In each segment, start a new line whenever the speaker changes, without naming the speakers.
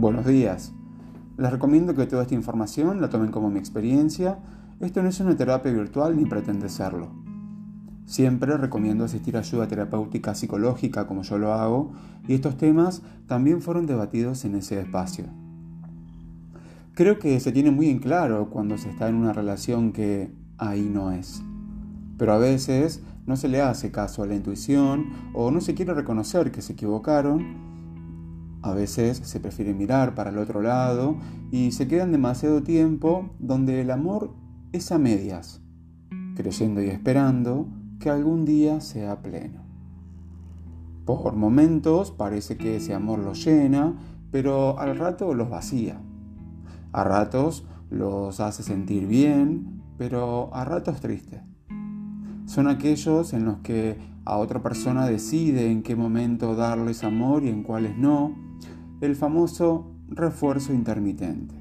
Buenos días. Les recomiendo que toda esta información la tomen como mi experiencia. Esto no es una terapia virtual ni pretende serlo. Siempre recomiendo asistir a ayuda terapéutica psicológica como yo lo hago y estos temas también fueron debatidos en ese espacio. Creo que se tiene muy en claro cuando se está en una relación que ahí no es. Pero a veces no se le hace caso a la intuición o no se quiere reconocer que se equivocaron a veces se prefiere mirar para el otro lado y se quedan demasiado tiempo donde el amor es a medias, creyendo y esperando que algún día sea pleno. Por momentos parece que ese amor los llena, pero al rato los vacía. A ratos los hace sentir bien, pero a ratos tristes. Son aquellos en los que a otra persona decide en qué momento darles amor y en cuáles no, el famoso refuerzo intermitente.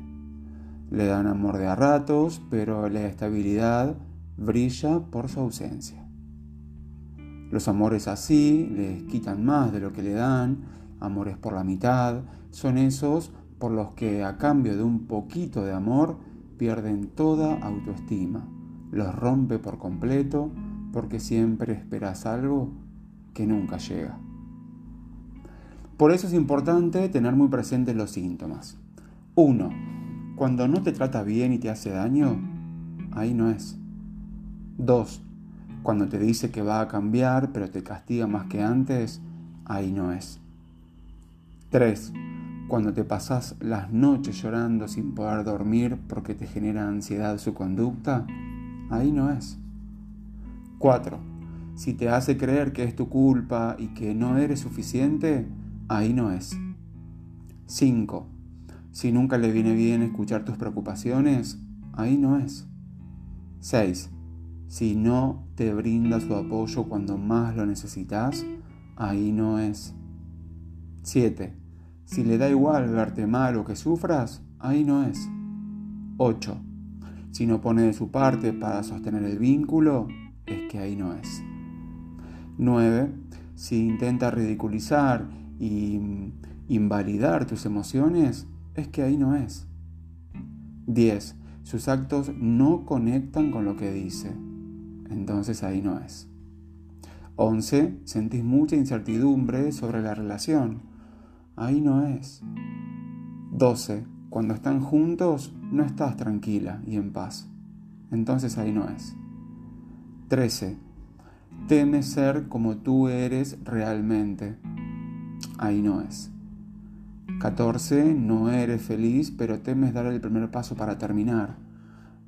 Le dan amor de a ratos, pero la estabilidad brilla por su ausencia. Los amores así les quitan más de lo que le dan, amores por la mitad, son esos por los que a cambio de un poquito de amor pierden toda autoestima, los rompe por completo porque siempre esperas algo que nunca llega. Por eso es importante tener muy presentes los síntomas. 1. Cuando no te trata bien y te hace daño, ahí no es. 2. Cuando te dice que va a cambiar pero te castiga más que antes, ahí no es. 3. Cuando te pasas las noches llorando sin poder dormir porque te genera ansiedad su conducta, ahí no es. 4. Si te hace creer que es tu culpa y que no eres suficiente, ahí no es. 5. Si nunca le viene bien escuchar tus preocupaciones, ahí no es. 6. Si no te brinda su apoyo cuando más lo necesitas, ahí no es. 7. Si le da igual verte mal o que sufras, ahí no es. 8. Si no pone de su parte para sostener el vínculo, es que ahí no es. 9. Si intenta ridiculizar y invalidar tus emociones, es que ahí no es. 10. Sus actos no conectan con lo que dice, entonces ahí no es. 11. Sentís mucha incertidumbre sobre la relación, ahí no es. 12. Cuando están juntos no estás tranquila y en paz, entonces ahí no es. 13. Teme ser como tú eres realmente, ahí no es. 14. No eres feliz, pero temes dar el primer paso para terminar.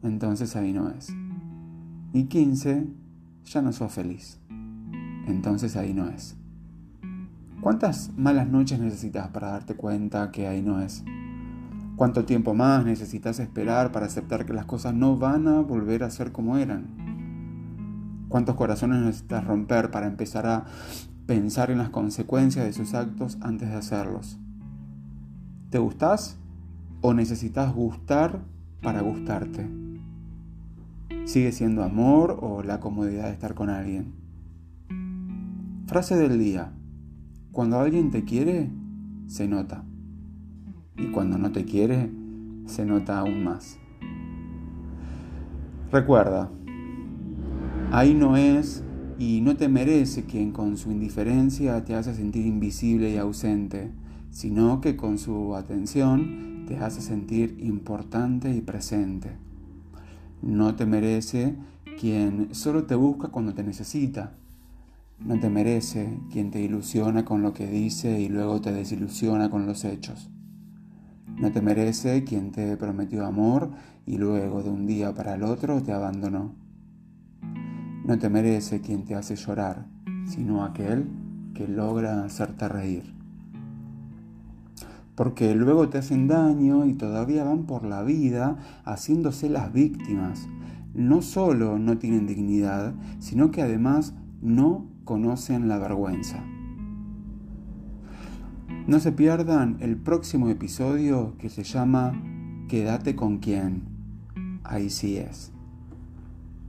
Entonces ahí no es. Y 15. Ya no sos feliz. Entonces ahí no es. ¿Cuántas malas noches necesitas para darte cuenta que ahí no es? ¿Cuánto tiempo más necesitas esperar para aceptar que las cosas no van a volver a ser como eran? ¿Cuántos corazones necesitas romper para empezar a pensar en las consecuencias de sus actos antes de hacerlos. ¿Te gustás o necesitas gustar para gustarte? ¿Sigue siendo amor o la comodidad de estar con alguien? Frase del día. Cuando alguien te quiere, se nota. Y cuando no te quiere, se nota aún más. Recuerda, ahí no es y no te merece quien con su indiferencia te hace sentir invisible y ausente, sino que con su atención te hace sentir importante y presente. No te merece quien solo te busca cuando te necesita. No te merece quien te ilusiona con lo que dice y luego te desilusiona con los hechos. No te merece quien te prometió amor y luego de un día para el otro te abandonó. No te merece quien te hace llorar, sino aquel que logra hacerte reír. Porque luego te hacen daño y todavía van por la vida haciéndose las víctimas. No solo no tienen dignidad, sino que además no conocen la vergüenza. No se pierdan el próximo episodio que se llama Quédate con quién. Ahí sí es.